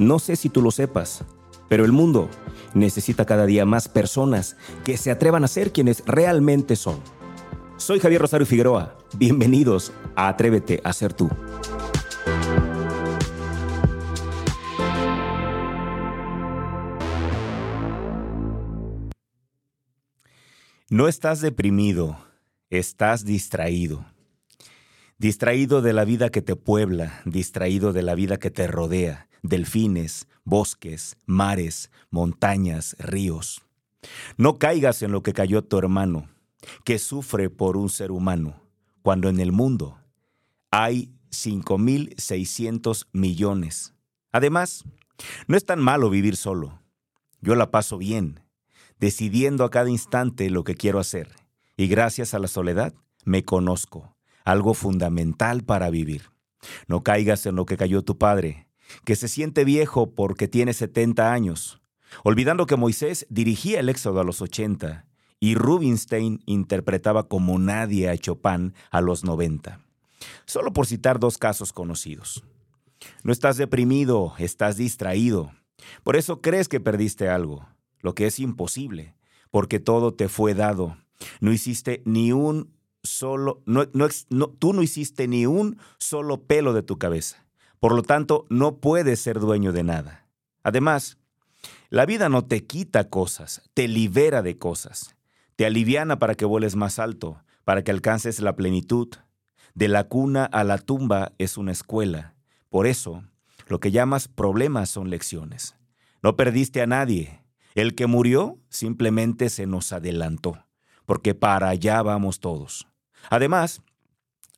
No sé si tú lo sepas, pero el mundo necesita cada día más personas que se atrevan a ser quienes realmente son. Soy Javier Rosario Figueroa. Bienvenidos a Atrévete a ser tú. No estás deprimido, estás distraído. Distraído de la vida que te puebla, distraído de la vida que te rodea, delfines, bosques, mares, montañas, ríos. No caigas en lo que cayó tu hermano, que sufre por un ser humano, cuando en el mundo hay 5.600 millones. Además, no es tan malo vivir solo. Yo la paso bien decidiendo a cada instante lo que quiero hacer. Y gracias a la soledad me conozco, algo fundamental para vivir. No caigas en lo que cayó tu padre, que se siente viejo porque tiene 70 años, olvidando que Moisés dirigía el éxodo a los 80 y Rubinstein interpretaba como nadie a Chopin a los 90. Solo por citar dos casos conocidos. No estás deprimido, estás distraído. Por eso crees que perdiste algo lo que es imposible, porque todo te fue dado. No hiciste ni un solo, no, tú no hiciste ni un solo pelo de tu cabeza. Por lo tanto, no puedes ser dueño de nada. Además, la vida no te quita cosas, te libera de cosas. Te aliviana para que vueles más alto, para que alcances la plenitud. De la cuna a la tumba es una escuela. Por eso, lo que llamas problemas son lecciones. No perdiste a nadie, el que murió simplemente se nos adelantó, porque para allá vamos todos. Además,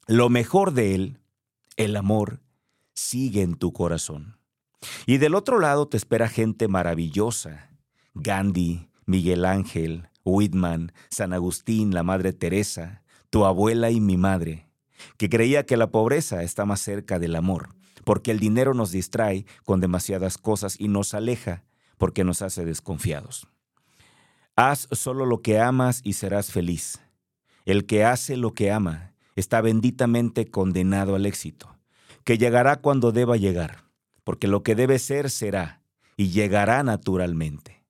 lo mejor de él, el amor, sigue en tu corazón. Y del otro lado te espera gente maravillosa. Gandhi, Miguel Ángel, Whitman, San Agustín, la Madre Teresa, tu abuela y mi madre, que creía que la pobreza está más cerca del amor, porque el dinero nos distrae con demasiadas cosas y nos aleja porque nos hace desconfiados. Haz solo lo que amas y serás feliz. El que hace lo que ama está benditamente condenado al éxito, que llegará cuando deba llegar, porque lo que debe ser será y llegará naturalmente.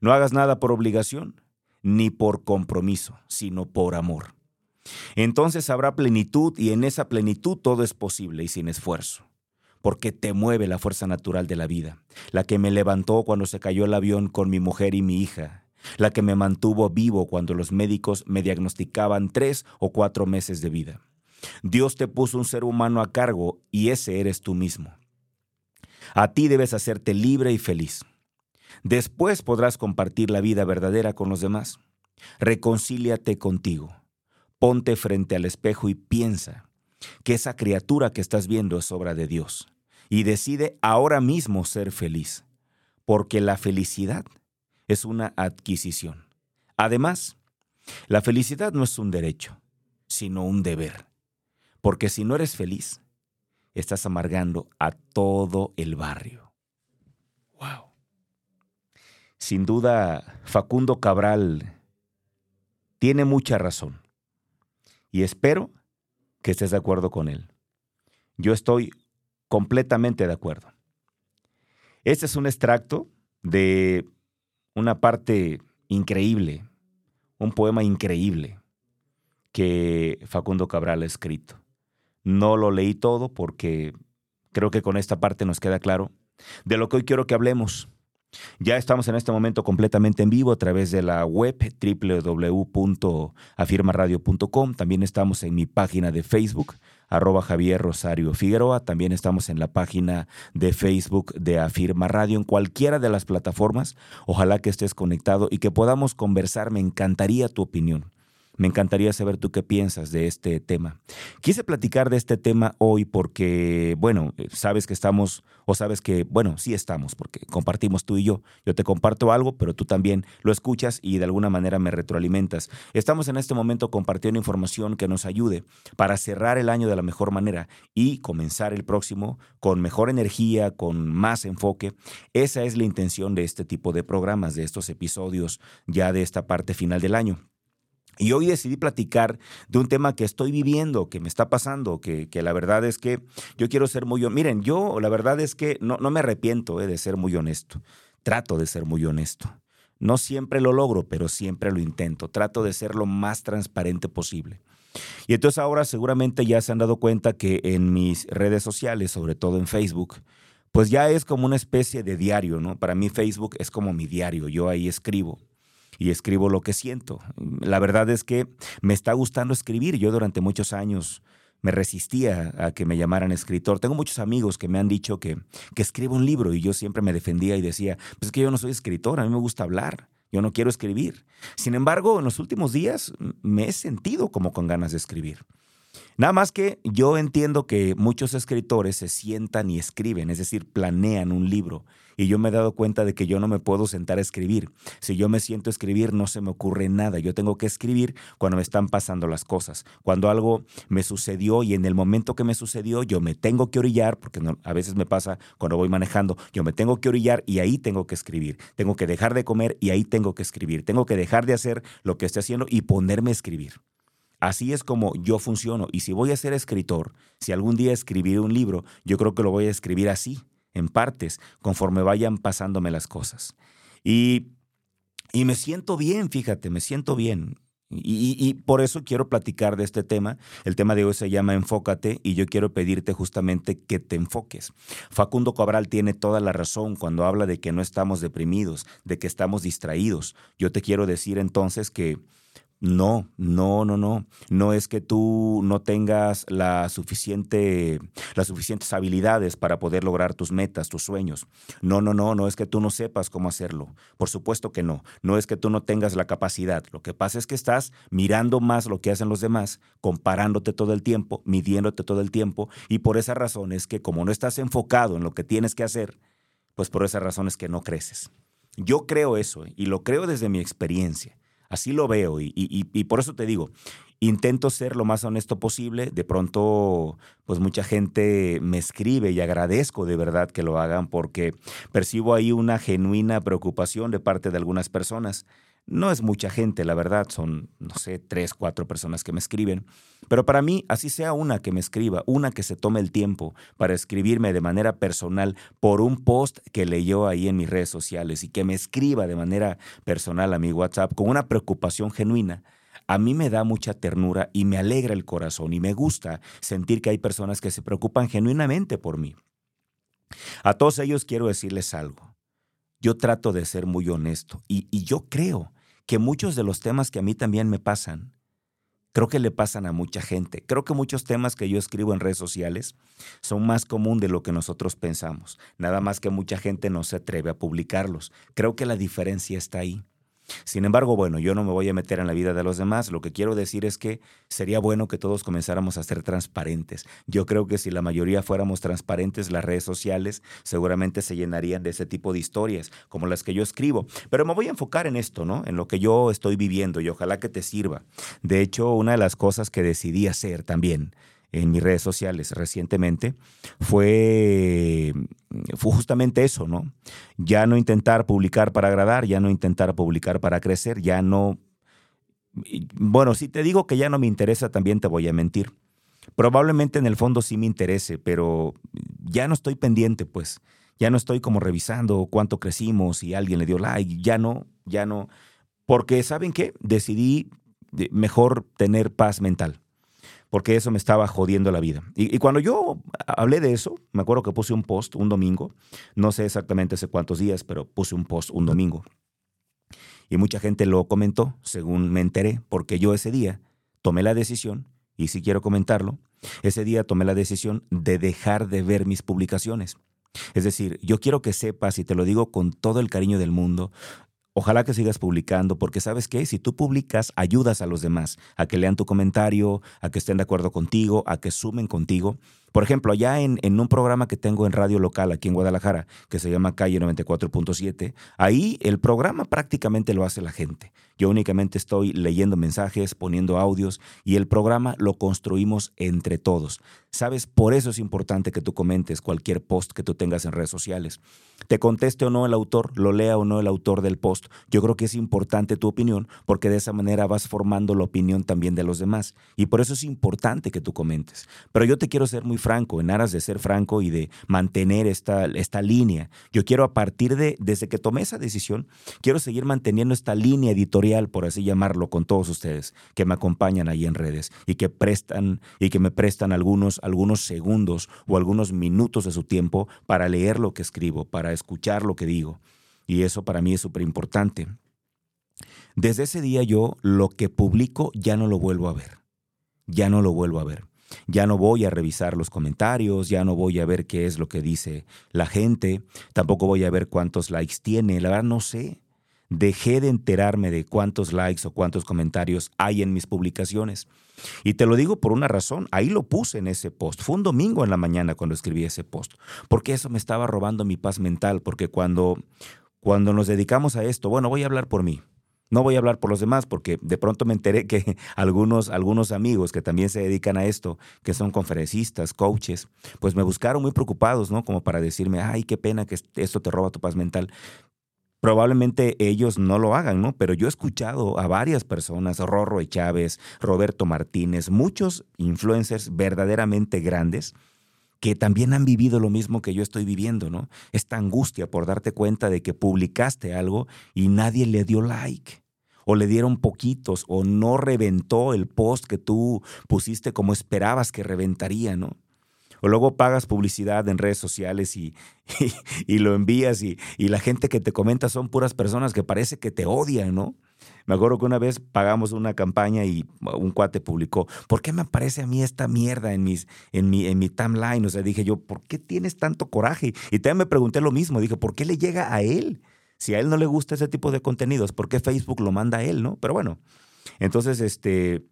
No hagas nada por obligación, ni por compromiso, sino por amor. Entonces habrá plenitud y en esa plenitud todo es posible y sin esfuerzo porque te mueve la fuerza natural de la vida, la que me levantó cuando se cayó el avión con mi mujer y mi hija, la que me mantuvo vivo cuando los médicos me diagnosticaban tres o cuatro meses de vida. Dios te puso un ser humano a cargo y ese eres tú mismo. A ti debes hacerte libre y feliz. Después podrás compartir la vida verdadera con los demás. Reconcíliate contigo. Ponte frente al espejo y piensa que esa criatura que estás viendo es obra de Dios y decide ahora mismo ser feliz, porque la felicidad es una adquisición. Además, la felicidad no es un derecho, sino un deber, porque si no eres feliz, estás amargando a todo el barrio. Wow. Sin duda, Facundo Cabral tiene mucha razón y espero que estés de acuerdo con él. Yo estoy completamente de acuerdo. Este es un extracto de una parte increíble, un poema increíble que Facundo Cabral ha escrito. No lo leí todo porque creo que con esta parte nos queda claro de lo que hoy quiero que hablemos. Ya estamos en este momento completamente en vivo a través de la web www.afirmaradio.com. También estamos en mi página de Facebook, arroba Javier Rosario Figueroa. También estamos en la página de Facebook de Afirma Radio, en cualquiera de las plataformas. Ojalá que estés conectado y que podamos conversar. Me encantaría tu opinión. Me encantaría saber tú qué piensas de este tema. Quise platicar de este tema hoy porque, bueno, sabes que estamos, o sabes que, bueno, sí estamos, porque compartimos tú y yo. Yo te comparto algo, pero tú también lo escuchas y de alguna manera me retroalimentas. Estamos en este momento compartiendo información que nos ayude para cerrar el año de la mejor manera y comenzar el próximo con mejor energía, con más enfoque. Esa es la intención de este tipo de programas, de estos episodios ya de esta parte final del año. Y hoy decidí platicar de un tema que estoy viviendo, que me está pasando, que, la verdad es que yo quiero ser muy... Miren, yo la verdad es que no, no me arrepiento eh, de ser muy honesto. Trato de ser muy honesto. No siempre lo logro, pero siempre lo intento. Trato de ser lo más transparente posible. Y entonces ahora seguramente ya se han dado cuenta que en mis redes sociales, sobre todo en Facebook, pues ya es como una especie de diario, ¿no? Para mí Facebook es como mi diario, yo ahí escribo y escribo lo que siento. La verdad es que me está gustando escribir. Yo durante muchos años me resistía a que me llamaran escritor. Tengo muchos amigos que me han dicho que, que escribo un libro y yo siempre me defendía y decía, pues es que yo no soy escritor, a mí me gusta hablar, yo no quiero escribir. Sin embargo, en los últimos días me he sentido como con ganas de escribir. Nada más que yo entiendo que muchos escritores se sientan y escriben, es decir, planean un libro. Y yo me he dado cuenta de que yo no me puedo sentar a escribir. Si yo me siento escribir, no se me ocurre nada. Yo tengo que escribir cuando me están pasando las cosas. Cuando algo me sucedió y en el momento que me sucedió, yo me tengo que orillar, porque a veces me pasa cuando voy manejando, yo me tengo que orillar y ahí tengo que escribir. Tengo que dejar de comer y ahí tengo que escribir. Tengo que dejar de hacer lo que estoy haciendo y ponerme a escribir. Así es como yo funciono. Y si voy a ser escritor, si algún día escribiré un libro, yo creo que lo voy a escribir así, en partes, conforme vayan pasándome las cosas. Y, y me siento bien, fíjate, me siento bien. Y, y, por eso quiero platicar de este tema. El tema de hoy se llama Enfócate y yo quiero pedirte justamente que te enfoques. Facundo Cabral tiene toda la razón cuando habla de que no estamos deprimidos, de que estamos distraídos. Yo te quiero decir entonces que no, no, no, no. No es que tú no tengas las suficientes habilidades para poder lograr tus metas, tus sueños. No, no, no, no es que tú no sepas cómo hacerlo. Por supuesto que no. No es que tú no tengas la capacidad. Lo que pasa es que estás mirando más lo que hacen los demás, comparándote todo el tiempo, midiéndote todo el tiempo. Y por esa razón es que como no estás enfocado en lo que tienes que hacer, pues por esa razón es que no creces. Yo creo eso y lo creo desde mi experiencia. Así lo veo y, por eso te digo, intento ser lo más honesto posible. De pronto, pues mucha gente me escribe y agradezco de verdad que lo hagan porque percibo ahí una genuina preocupación de parte de algunas personas. No es mucha gente, la verdad, son, no sé, tres, cuatro personas que me escriben. Pero para mí, así sea una que me escriba, una que se tome el tiempo para escribirme de manera personal por un post que leyó ahí en mis redes sociales y que me escriba de manera personal a mi WhatsApp con una preocupación genuina, a mí me da mucha ternura y me alegra el corazón y me gusta sentir que hay personas que se preocupan genuinamente por mí. A todos ellos quiero decirles algo. Yo trato de ser muy honesto y, y yo creo que muchos de los temas que a mí también me pasan, creo que le pasan a mucha gente. Creo que muchos temas que yo escribo en redes sociales son más común de lo que nosotros pensamos. Nada más que mucha gente no se atreve a publicarlos. Creo que la diferencia está ahí. Sin embargo, bueno, yo no me voy a meter en la vida de los demás. Lo que quiero decir es que sería bueno que todos comenzáramos a ser transparentes. Yo creo que si la mayoría fuéramos transparentes, las redes sociales seguramente se llenarían de ese tipo de historias, como las que yo escribo. Pero me voy a enfocar en esto, ¿no? En lo que yo estoy viviendo y ojalá que te sirva. De hecho, una de las cosas que decidí hacer también en mis redes sociales recientemente fue, fue justamente eso, ¿no? Ya no intentar publicar para agradar, ya no intentar publicar para crecer, ya no... Bueno, si te digo que ya no me interesa, también te voy a mentir. Probablemente en el fondo sí me interese, pero ya no estoy pendiente, pues. Ya no estoy como revisando cuánto crecimos y alguien le dio like, ya no, ya no. Porque, ¿saben qué? Decidí mejor tener paz mental porque eso me estaba jodiendo la vida. Y, cuando yo hablé de eso, me acuerdo que puse un post un domingo, no sé exactamente hace cuántos días, pero puse un post un domingo. Y mucha gente lo comentó, según me enteré, porque yo ese día tomé la decisión, y si quiero comentarlo, ese día tomé la decisión de dejar de ver mis publicaciones. Es decir, yo quiero que sepas, y te lo digo con todo el cariño del mundo, Ojalá que sigas publicando, porque sabes qué, si tú publicas, ayudas a los demás a que lean tu comentario, a que estén de acuerdo contigo, a que sumen contigo, Por ejemplo, allá en, en, un programa que tengo en radio local aquí en Guadalajara, que se llama Calle 94.7, ahí el programa prácticamente lo hace la gente. Yo únicamente estoy leyendo mensajes, poniendo audios y el programa lo construimos entre todos. ¿Sabes? Por eso es importante que tú comentes cualquier post que tú tengas en redes sociales. Te conteste o no el autor, lo lea o no el autor del post. Yo creo que es importante tu opinión porque de esa manera vas formando la opinión también de los demás. Y por eso es importante que tú comentes. Pero yo te quiero ser muy franco, en aras de ser franco y de mantener esta, esta línea. Yo quiero a partir de, desde que tomé esa decisión, quiero seguir manteniendo esta línea editorial, por así llamarlo, con todos ustedes que me acompañan ahí en redes y que prestan y que me prestan algunos algunos segundos o algunos minutos de su tiempo para leer lo que escribo, para escuchar lo que digo. Y eso para mí es súper importante. Desde ese día yo lo que publico ya no lo vuelvo a ver. Ya no lo vuelvo a ver. Ya no voy a revisar los comentarios, ya no voy a ver qué es lo que dice la gente, tampoco voy a ver cuántos likes tiene, la verdad no sé. Dejé de enterarme de cuántos likes o cuántos comentarios hay en mis publicaciones. Y te lo digo por una razón, ahí lo puse en ese post. Fue un domingo en la mañana cuando escribí ese post, porque eso me estaba robando mi paz mental, porque cuando, cuando nos dedicamos a esto, bueno, voy a hablar por mí. No voy a hablar por los demás porque de pronto me enteré que algunos, algunos amigos que también se dedican a esto, que son conferencistas, coaches, pues me buscaron muy preocupados, ¿no? Como para decirme, ay, qué pena que esto te roba tu paz mental. Probablemente ellos no lo hagan, ¿no? Pero yo he escuchado a varias personas, Rorro Chávez, Roberto Martínez, muchos influencers verdaderamente grandes que también han vivido lo mismo que yo estoy viviendo, ¿no? Esta angustia por darte cuenta de que publicaste algo y nadie le dio like o le dieron poquitos o no reventó el post que tú pusiste como esperabas que reventaría, ¿no? Luego pagas publicidad en redes sociales y, y, lo envías y, y, la gente que te comenta son puras personas que parece que te odian, ¿no? Me acuerdo que una vez pagamos una campaña y un cuate publicó, ¿por qué me aparece a mí esta mierda en, mis, en, mi, en mi timeline? O sea, dije yo, ¿por qué tienes tanto coraje? Y también me pregunté lo mismo, dije, ¿por qué le llega a él? Si a él no le gusta ese tipo de contenidos, ¿por qué Facebook lo manda a él, no? Pero bueno, entonces, este,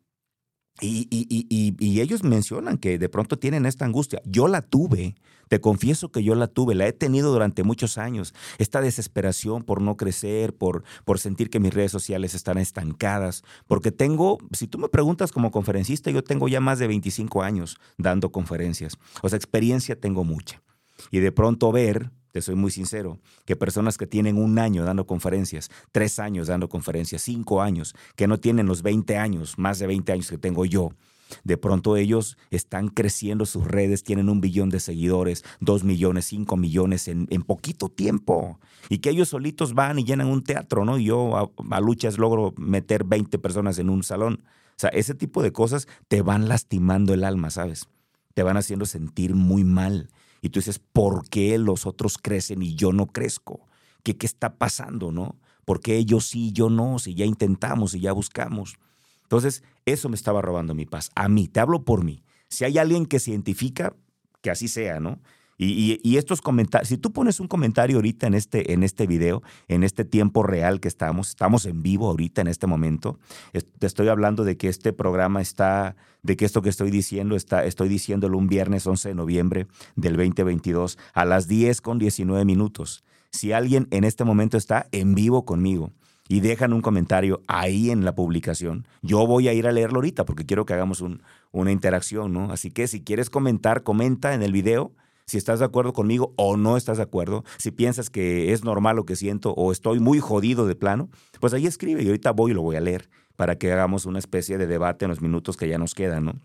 y, y, ellos mencionan que de pronto tienen esta angustia. Yo la tuve, te confieso que yo la tuve, la he tenido durante muchos años. Esta desesperación por no crecer, por, por sentir que mis redes sociales están estancadas. Porque tengo, si tú me preguntas como conferencista, yo tengo ya más de 25 años dando conferencias. O sea, experiencia tengo mucha. Y de pronto ver te soy muy sincero, que personas que tienen un año dando conferencias, tres años dando conferencias, cinco años, que no tienen los 20 años, más de 20 años que tengo yo, de pronto ellos están creciendo sus redes, tienen un billón de seguidores, dos millones, cinco millones en, poquito tiempo. Y que ellos solitos van y llenan un teatro, ¿no? yo a, a, luchas logro meter 20 personas en un salón. O sea, ese tipo de cosas te van lastimando el alma, ¿sabes? Te van haciendo sentir muy mal. Y tú dices, ¿por qué los otros crecen y yo no crezco? ¿Qué, qué está pasando, no? ¿Por qué ellos sí yo no? Si ya intentamos y ya buscamos. Entonces, eso me estaba robando mi paz. A mí, te hablo por mí. Si hay alguien que se identifica, que así sea, ¿no? Y, estos comentarios, si tú pones un comentario ahorita en este, en este video, en este tiempo real que estamos, estamos en vivo ahorita en este momento, te estoy hablando de que este programa está, de que esto que estoy diciendo, está, estoy diciéndolo un viernes 11 de noviembre del 2022 a las 10 con 19 minutos. Si alguien en este momento está en vivo conmigo y dejan un comentario ahí en la publicación, yo voy a ir a leerlo ahorita porque quiero que hagamos una interacción, ¿no? Así que si quieres comentar, comenta en el video si estás de acuerdo conmigo o no estás de acuerdo, si piensas que es normal lo que siento o estoy muy jodido de plano, pues ahí escribe y ahorita voy y lo voy a leer para que hagamos una especie de debate en los minutos que ya nos quedan, ¿no?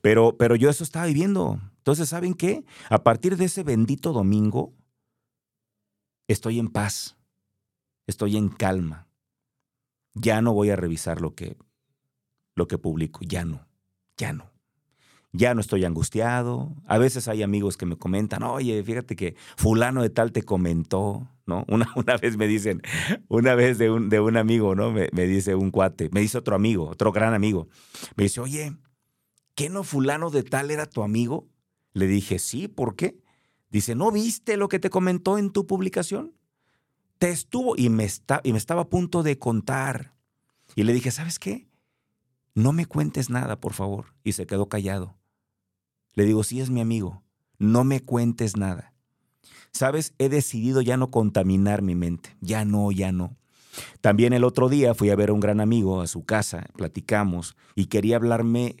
Pero, pero yo eso estaba viviendo. Entonces, ¿saben qué? A partir de ese bendito domingo, estoy en paz, estoy en calma. Ya no voy a revisar lo que, lo que publico, ya no, ya no ya no estoy angustiado. A veces hay amigos que me comentan, oye, fíjate que fulano de tal te comentó, ¿no? Una, una vez me dicen, una vez de un, de un amigo, ¿no? Me, me, dice un cuate, me dice otro amigo, otro gran amigo, me dice, oye, ¿qué no fulano de tal era tu amigo? Le dije, sí, ¿por qué? Dice, ¿no viste lo que te comentó en tu publicación? Te estuvo y me, está, y me estaba a punto de contar. Y le dije, ¿sabes qué? No me cuentes nada, por favor. Y se quedó callado. Le digo, sí es mi amigo, no me cuentes nada. Sabes, he decidido ya no contaminar mi mente, ya no, ya no. También el otro día fui a ver a un gran amigo a su casa, platicamos y quería hablarme,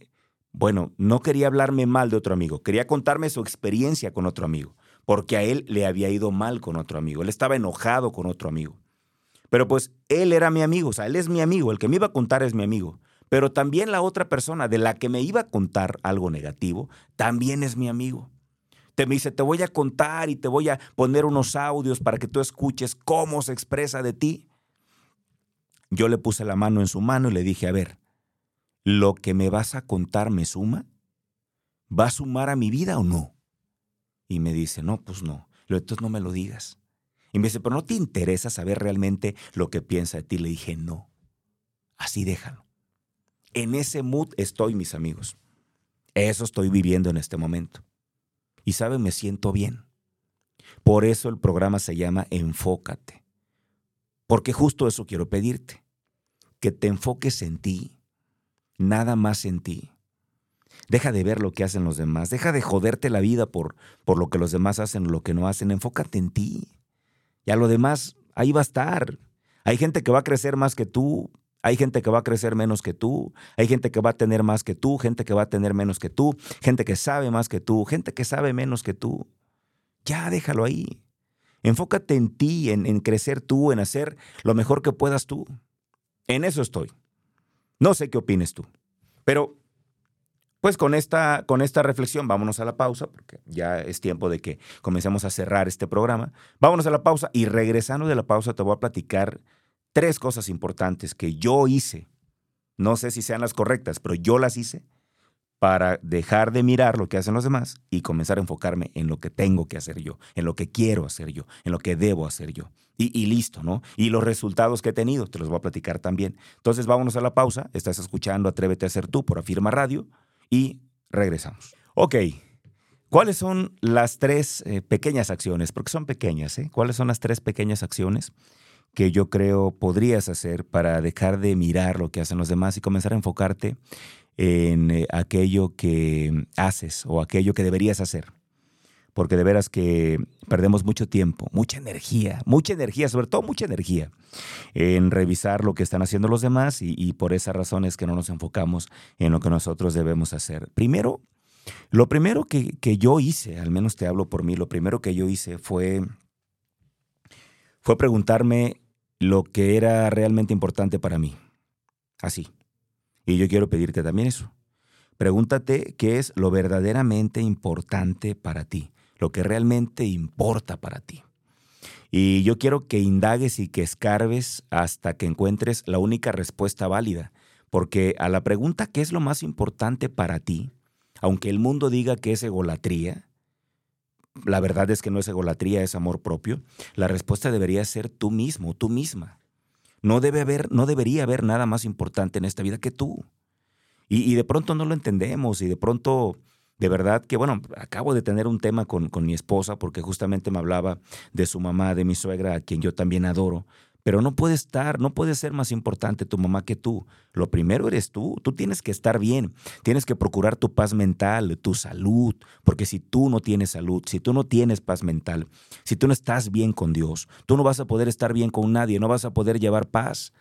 bueno, no quería hablarme mal de otro amigo, quería contarme su experiencia con otro amigo, porque a él le había ido mal con otro amigo, él estaba enojado con otro amigo. Pero pues él era mi amigo, o sea, él es mi amigo, el que me iba a contar es mi amigo. Pero también la otra persona de la que me iba a contar algo negativo, también es mi amigo. Te me dice, te voy a contar y te voy a poner unos audios para que tú escuches cómo se expresa de ti. Yo le puse la mano en su mano y le dije, a ver, ¿lo que me vas a contar me suma? ¿Va a sumar a mi vida o no? Y me dice, no, pues no. Entonces no me lo digas. Y me dice, pero no te interesa saber realmente lo que piensa de ti. Le dije, no. Así déjalo. En ese mood estoy, mis amigos. Eso estoy viviendo en este momento. Y sabe, me siento bien. Por eso el programa se llama Enfócate. Porque justo eso quiero pedirte. Que te enfoques en ti. Nada más en ti. Deja de ver lo que hacen los demás. Deja de joderte la vida por, por lo que los demás hacen o lo que no hacen. Enfócate en ti. Y a lo demás, ahí va a estar. Hay gente que va a crecer más que tú, hay gente que va a crecer menos que tú, hay gente que va a tener más que tú, gente que va a tener menos que tú, gente que sabe más que tú, gente que sabe menos que tú. Ya déjalo ahí. Enfócate en ti, en, crecer tú, en hacer lo mejor que puedas tú. En eso estoy. No sé qué opines tú, pero pues con esta, con esta reflexión, vámonos a la pausa, porque ya es tiempo de que comencemos a cerrar este programa. Vámonos a la pausa y regresando de la pausa te voy a platicar tres cosas importantes que yo hice. No sé si sean las correctas, pero yo las hice para dejar de mirar lo que hacen los demás y comenzar a enfocarme en lo que tengo que hacer yo, en lo que quiero hacer yo, en lo que debo hacer yo. Y, listo, ¿no? Y los resultados que he tenido, te los voy a platicar también. Entonces vámonos a la pausa. Estás escuchando Atrévete a ser tú por Afirma Radio y regresamos. Ok, ¿cuáles son las tres eh, pequeñas acciones? Porque son pequeñas, ¿eh? ¿Cuáles son las tres pequeñas acciones que yo creo podrías hacer para dejar de mirar lo que hacen los demás y comenzar a enfocarte en eh, aquello que haces o aquello que deberías hacer. Porque de veras que perdemos mucho tiempo, mucha energía, mucha energía, sobre todo mucha energía, en revisar lo que están haciendo los demás y, por esa razón es que no nos enfocamos en lo que nosotros debemos hacer. Primero, lo primero que, que yo hice, al menos te hablo por mí, lo primero que yo hice fue, fue preguntarme lo que era realmente importante para mí. Así. Y yo quiero pedirte también eso. Pregúntate qué es lo verdaderamente importante para ti, lo que realmente importa para ti. Y yo quiero que indagues y que escarbes hasta que encuentres la única respuesta válida, porque a la pregunta ¿qué es lo más importante para ti? Aunque el mundo diga que es egolatría, la verdad es que no es egolatría, es amor propio, la respuesta debería ser tú mismo, tú misma. No, debe haber, no debería haber nada más importante en esta vida que tú. Y, de pronto no lo entendemos y de pronto, de verdad que, bueno, acabo de tener un tema con, con mi esposa porque justamente me hablaba de su mamá, de mi suegra, a quien yo también adoro, pero no puede estar, no puede ser más importante tu mamá que tú. Lo primero eres tú. Tú tienes que estar bien. Tienes que procurar tu paz mental, tu salud. Porque si tú no tienes salud, si tú no tienes paz mental, si tú no estás bien con Dios, tú no vas a poder estar bien con nadie, no vas a poder llevar paz.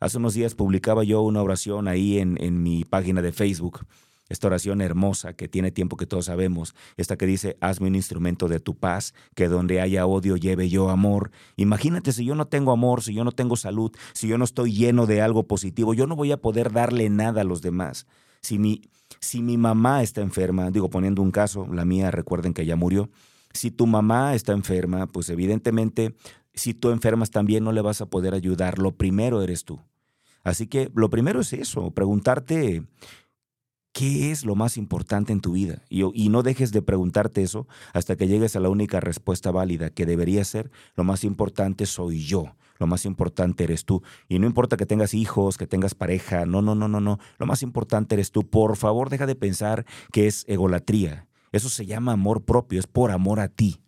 Hace unos días publicaba yo una oración ahí en, en mi página de Facebook esta oración hermosa que tiene tiempo que todos sabemos, esta que dice, hazme un instrumento de tu paz, que donde haya odio lleve yo amor. Imagínate si yo no tengo amor, si yo no tengo salud, si yo no estoy lleno de algo positivo, yo no voy a poder darle nada a los demás. Si mi, si mi mamá está enferma, digo poniendo un caso, la mía recuerden que ya murió, si tu mamá está enferma, pues evidentemente si tú enfermas también no le vas a poder ayudar, lo primero eres tú. Así que lo primero es eso, preguntarte ¿Qué es lo más importante en tu vida? Y, no dejes de preguntarte eso hasta que llegues a la única respuesta válida, que debería ser, lo más importante soy yo, lo más importante eres tú. Y no importa que tengas hijos, que tengas pareja, no, no, no, no, no, lo más importante eres tú. Por favor, deja de pensar que es egolatría. Eso se llama amor propio, es por amor a ti.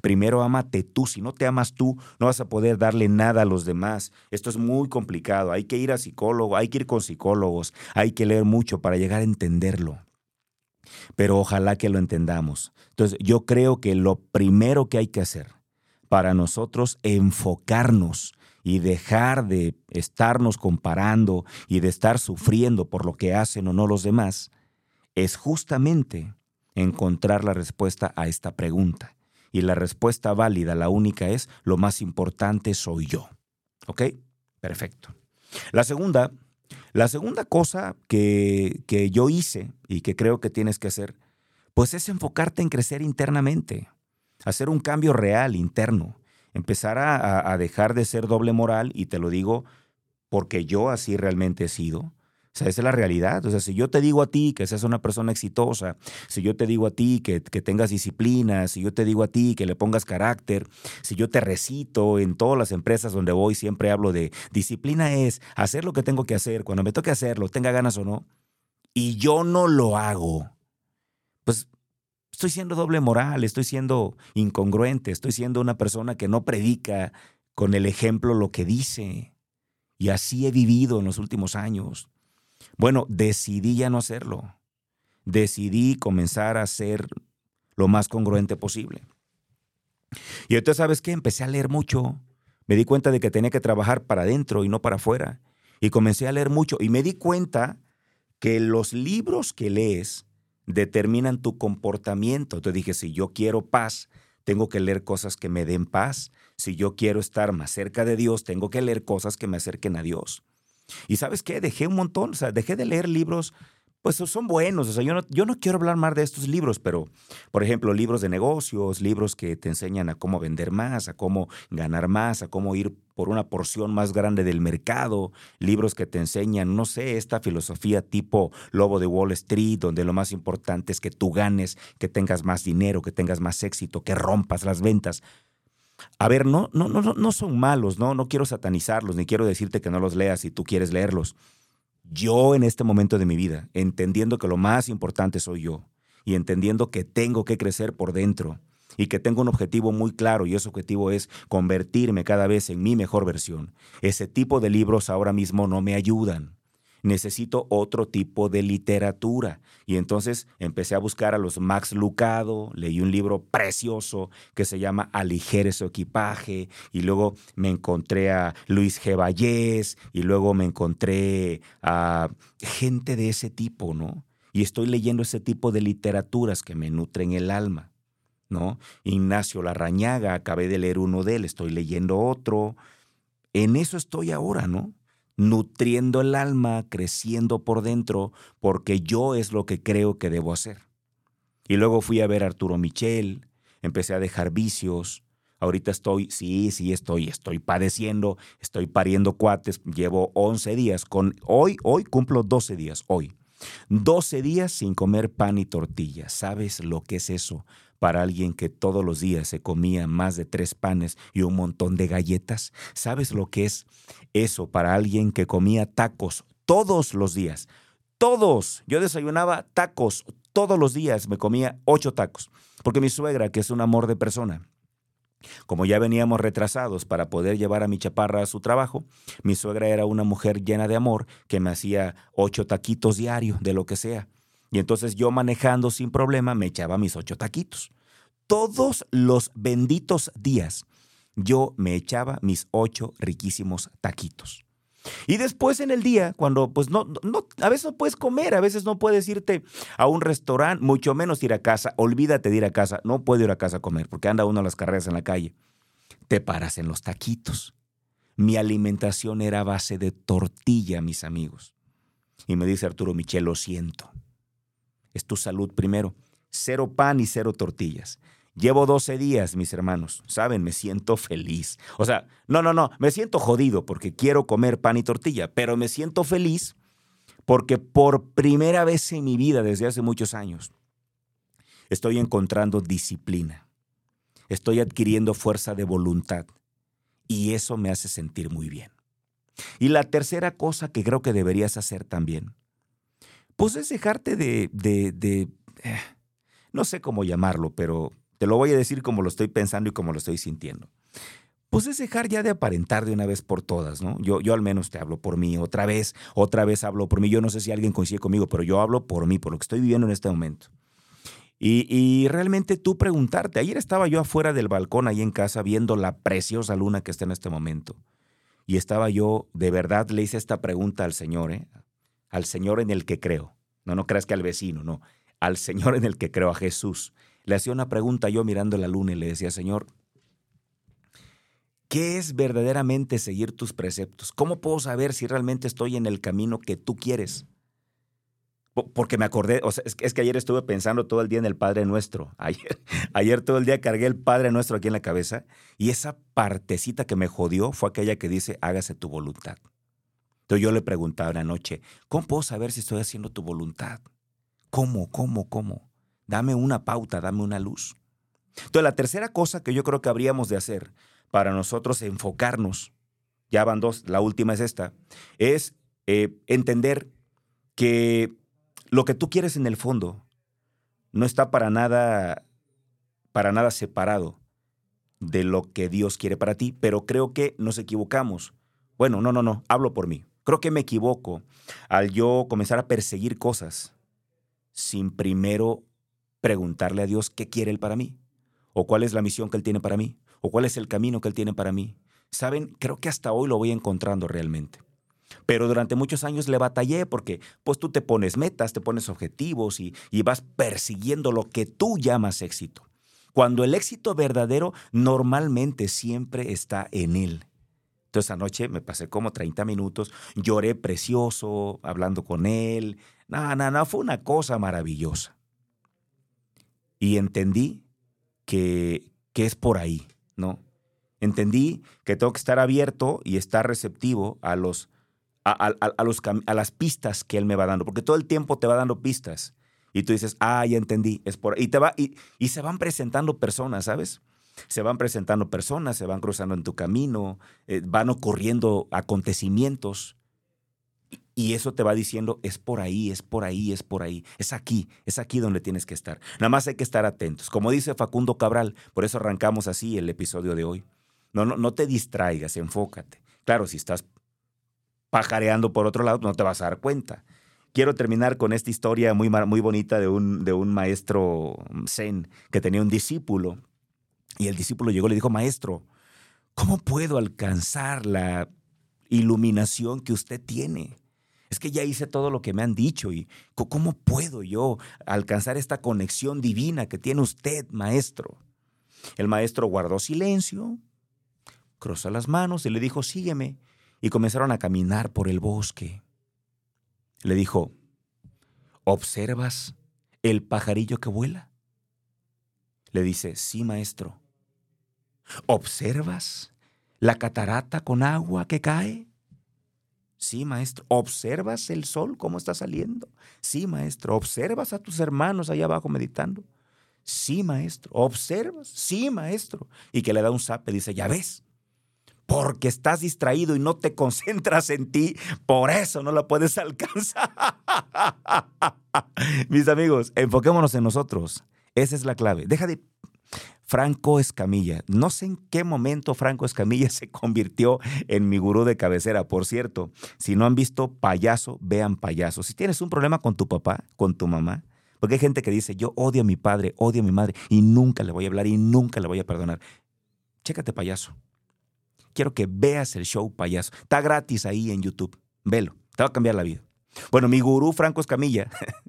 Primero amate tú. Si no te amas tú, no vas a poder darle nada a los demás. Esto es muy complicado. Hay que ir a psicólogo, hay que ir con psicólogos, hay que leer mucho para llegar a entenderlo. pero ojalá que lo entendamos. Entonces, yo creo que lo primero que hay que hacer para nosotros enfocarnos y dejar de estarnos comparando y de estar sufriendo por lo que hacen o no los demás, es justamente encontrar la respuesta a esta pregunta. Y la respuesta válida, la única es, lo más importante soy yo. ¿Ok? Perfecto. La segunda, la segunda cosa que, que yo hice y que creo que tienes que hacer, pues es enfocarte en crecer internamente, hacer un cambio real interno, empezar a, a dejar de ser doble moral, y te lo digo porque yo así realmente he sido, sea, esa es la realidad. O sea, si yo te digo a ti que seas una persona exitosa, si yo te digo a ti que, que, tengas disciplina, si yo te digo a ti que le pongas carácter, si yo te recito en todas las empresas donde voy, siempre hablo de disciplina es hacer lo que tengo que hacer, cuando me toque hacerlo, tenga ganas o no, y yo no lo hago, pues estoy siendo doble moral, estoy siendo incongruente, estoy siendo una persona que no predica con el ejemplo lo que dice. Y así he vivido en los últimos años. Bueno, decidí ya no hacerlo. Decidí comenzar a ser lo más congruente posible. Y entonces, ¿sabes qué? Empecé a leer mucho. Me di cuenta de que tenía que trabajar para adentro y no para afuera. Y comencé a leer mucho. Y me di cuenta que los libros que lees determinan tu comportamiento. Entonces dije, si yo quiero paz, tengo que leer cosas que me den paz. Si yo quiero estar más cerca de Dios, tengo que leer cosas que me acerquen a Dios. Y sabes qué, dejé un montón, o sea, dejé de leer libros, pues son buenos, o sea, yo no, yo no quiero hablar más de estos libros, pero, por ejemplo, libros de negocios, libros que te enseñan a cómo vender más, a cómo ganar más, a cómo ir por una porción más grande del mercado, libros que te enseñan, no sé, esta filosofía tipo Lobo de Wall Street, donde lo más importante es que tú ganes, que tengas más dinero, que tengas más éxito, que rompas las ventas. A ver, no, no, no, no son malos, ¿no? No quiero satanizarlos, ni quiero decirte que no los leas si tú quieres leerlos. Yo en este momento de mi vida, entendiendo que lo más importante soy yo y entendiendo que tengo que crecer por dentro y que tengo un objetivo muy claro y ese objetivo es convertirme cada vez en mi mejor versión. Ese tipo de libros ahora mismo no me ayudan necesito otro tipo de literatura. Y entonces empecé a buscar a los Max Lucado, leí un libro precioso que se llama Aligere su equipaje, y luego me encontré a Luis G. Vallés, y luego me encontré a gente de ese tipo, ¿no? Y estoy leyendo ese tipo de literaturas que me nutren el alma, ¿no? Ignacio Larrañaga, acabé de leer uno de él, estoy leyendo otro. En eso estoy ahora, ¿no? Nutriendo el alma, creciendo por dentro, porque yo es lo que creo que debo hacer. Y luego fui a ver a Arturo Michel, empecé a dejar vicios. Ahorita estoy, sí, sí, estoy, estoy padeciendo, estoy pariendo cuates, llevo 11 días, con hoy, hoy cumplo 12 días, hoy. 12 días sin comer pan y tortilla. ¿Sabes lo que es eso? Para alguien que todos los días se comía más de tres panes y un montón de galletas? ¿Sabes lo que es eso para alguien que comía tacos todos los días? Todos. Yo desayunaba tacos todos los días, me comía ocho tacos, porque mi suegra, que es un amor de persona, como ya veníamos retrasados para poder llevar a mi chaparra a su trabajo, mi suegra era una mujer llena de amor que me hacía ocho taquitos diarios de lo que sea. Y entonces yo manejando sin problema me echaba mis ocho taquitos. Todos los benditos días yo me echaba mis ocho riquísimos taquitos. Y después en el día, cuando pues no, no, a veces no puedes comer, a veces no puedes irte a un restaurante, mucho menos ir a casa, olvídate de ir a casa, no puedo ir a casa a comer porque anda uno a las carreras en la calle. Te paras en los taquitos. Mi alimentación era base de tortilla, mis amigos. Y me dice Arturo Michel, lo siento es tu salud primero. Cero pan y cero tortillas. Llevo 12 días, mis hermanos. Saben, me siento feliz. O sea, no, no, no, me siento jodido porque quiero comer pan y tortilla, pero me siento feliz porque por primera vez en mi vida desde hace muchos años estoy encontrando disciplina. Estoy adquiriendo fuerza de voluntad y eso me hace sentir muy bien. Y la tercera cosa que creo que deberías hacer también pues es dejarte de, eh, no sé cómo llamarlo, pero te lo voy a decir como lo estoy pensando y como lo estoy sintiendo. Pues es dejar ya de aparentar de una vez por todas, ¿no? Yo, yo al menos te hablo por mí, otra vez, otra vez hablo por mí. Yo no sé si alguien coincide conmigo, pero yo hablo por mí, por lo que estoy viviendo en este momento. Y, realmente tú preguntarte, ayer estaba yo afuera del balcón ahí en casa viendo la preciosa luna que está en este momento. Y estaba yo, de verdad le hice esta pregunta al Señor, ¿eh? Al Señor en el que creo. No, no creas que al vecino, no, al Señor en el que creo, a Jesús. Le hacía una pregunta yo mirando la luna y le decía, Señor, ¿qué es verdaderamente seguir tus preceptos? ¿Cómo puedo saber si realmente estoy en el camino que tú quieres? Porque me acordé, o sea, es, que, ayer estuve pensando todo el día en el Padre Nuestro. Ayer, ayer todo el día cargué el Padre Nuestro aquí en la cabeza y esa partecita que me jodió fue aquella que dice, hágase tu voluntad. Entonces yo le preguntaba una noche, ¿cómo puedo saber si estoy haciendo tu voluntad? ¿Cómo, cómo, cómo? Dame una pauta, dame una luz. Entonces la tercera cosa que yo creo que habríamos de hacer para nosotros enfocarnos, ya van dos, la última es esta, es eh, entender que lo que tú quieres en el fondo no está para nada, para nada separado de lo que Dios quiere para ti, pero creo que nos equivocamos. Bueno, no, no, no, hablo por mí. Creo que me equivoco al yo comenzar a perseguir cosas sin primero preguntarle a Dios qué quiere Él para mí, o cuál es la misión que Él tiene para mí, o cuál es el camino que Él tiene para mí. Saben, creo que hasta hoy lo voy encontrando realmente. Pero durante muchos años le batallé porque pues tú te pones metas, te pones objetivos y, y vas persiguiendo lo que tú llamas éxito. Cuando el éxito verdadero normalmente siempre está en él. Entonces anoche me pasé como 30 minutos, lloré precioso, hablando con él. No, no, no, fue una cosa maravillosa. Y entendí que, que es por ahí, ¿no? Entendí que tengo que estar abierto y estar receptivo a los a, los, a las pistas que él me va dando, porque todo el tiempo te va dando pistas. Y tú dices, ah, ya entendí, es por y te va y, y se van presentando personas, ¿sabes? Se van presentando personas, se van cruzando en tu camino, eh, van ocurriendo acontecimientos y eso te va diciendo, es por ahí, es por ahí, es por ahí, es aquí, es aquí donde tienes que estar. Nada más hay que estar atentos. Como dice Facundo Cabral, por eso arrancamos así el episodio de hoy. No, no, no te distraigas, enfócate. Claro, si estás pajareando por otro lado, no te vas a dar cuenta. Quiero terminar con esta historia muy, muy bonita de un, de un maestro zen que tenía un discípulo. Y el discípulo llegó y le dijo, maestro, ¿cómo puedo alcanzar la iluminación que usted tiene? Es que ya hice todo lo que me han dicho y ¿cómo puedo yo alcanzar esta conexión divina que tiene usted, maestro? El maestro guardó silencio, cruzó las manos y le dijo, sígueme y comenzaron a caminar por el bosque. Le dijo, ¿observas el pajarillo que vuela? Le dice, sí, maestro. ¿Observas la catarata con agua que cae? Sí, maestro. ¿Observas el sol cómo está saliendo? Sí, maestro. ¿Observas a tus hermanos allá abajo meditando? Sí, maestro. ¿Observas? Sí, maestro. Y que le da un zape, dice, ya ves, porque estás distraído y no te concentras en ti, por eso no la puedes alcanzar. Mis amigos, enfoquémonos en nosotros. Esa es la clave. Deja de... Franco Escamilla. No sé en qué momento Franco Escamilla se convirtió en mi gurú de cabecera. Por cierto, si no han visto payaso, vean payaso. Si tienes un problema con tu papá, con tu mamá, porque hay gente que dice, yo odio a mi padre, odio a mi madre y nunca le voy a hablar y nunca le voy a perdonar. Chécate payaso quiero que veas el show payaso. Está gratis ahí en YouTube. Velo, te va a cambiar la vida. Bueno, mi gurú Franco Escamilla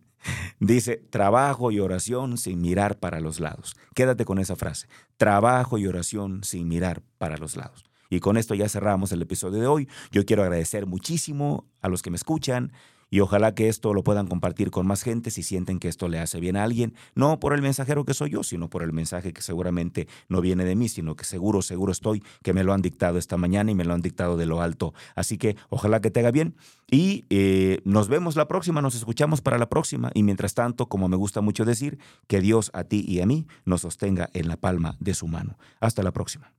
dice, trabajo y oración sin mirar para los lados. Quédate con esa frase, trabajo y oración sin mirar para los lados. Y con esto ya cerramos el episodio de hoy. Yo quiero agradecer muchísimo a los que me escuchan y ojalá que esto lo puedan compartir con más gente si sienten que esto le hace bien a alguien, no por el mensajero que soy yo, sino por el mensaje que seguramente no viene de mí, sino que seguro, seguro estoy que me lo han dictado esta mañana y me lo han dictado de lo alto. Así que ojalá que te haga bien y eh, nos vemos la próxima, nos escuchamos para la próxima y mientras tanto, como me gusta mucho decir, que Dios a ti y a mí nos sostenga en la palma de su mano. Hasta la próxima.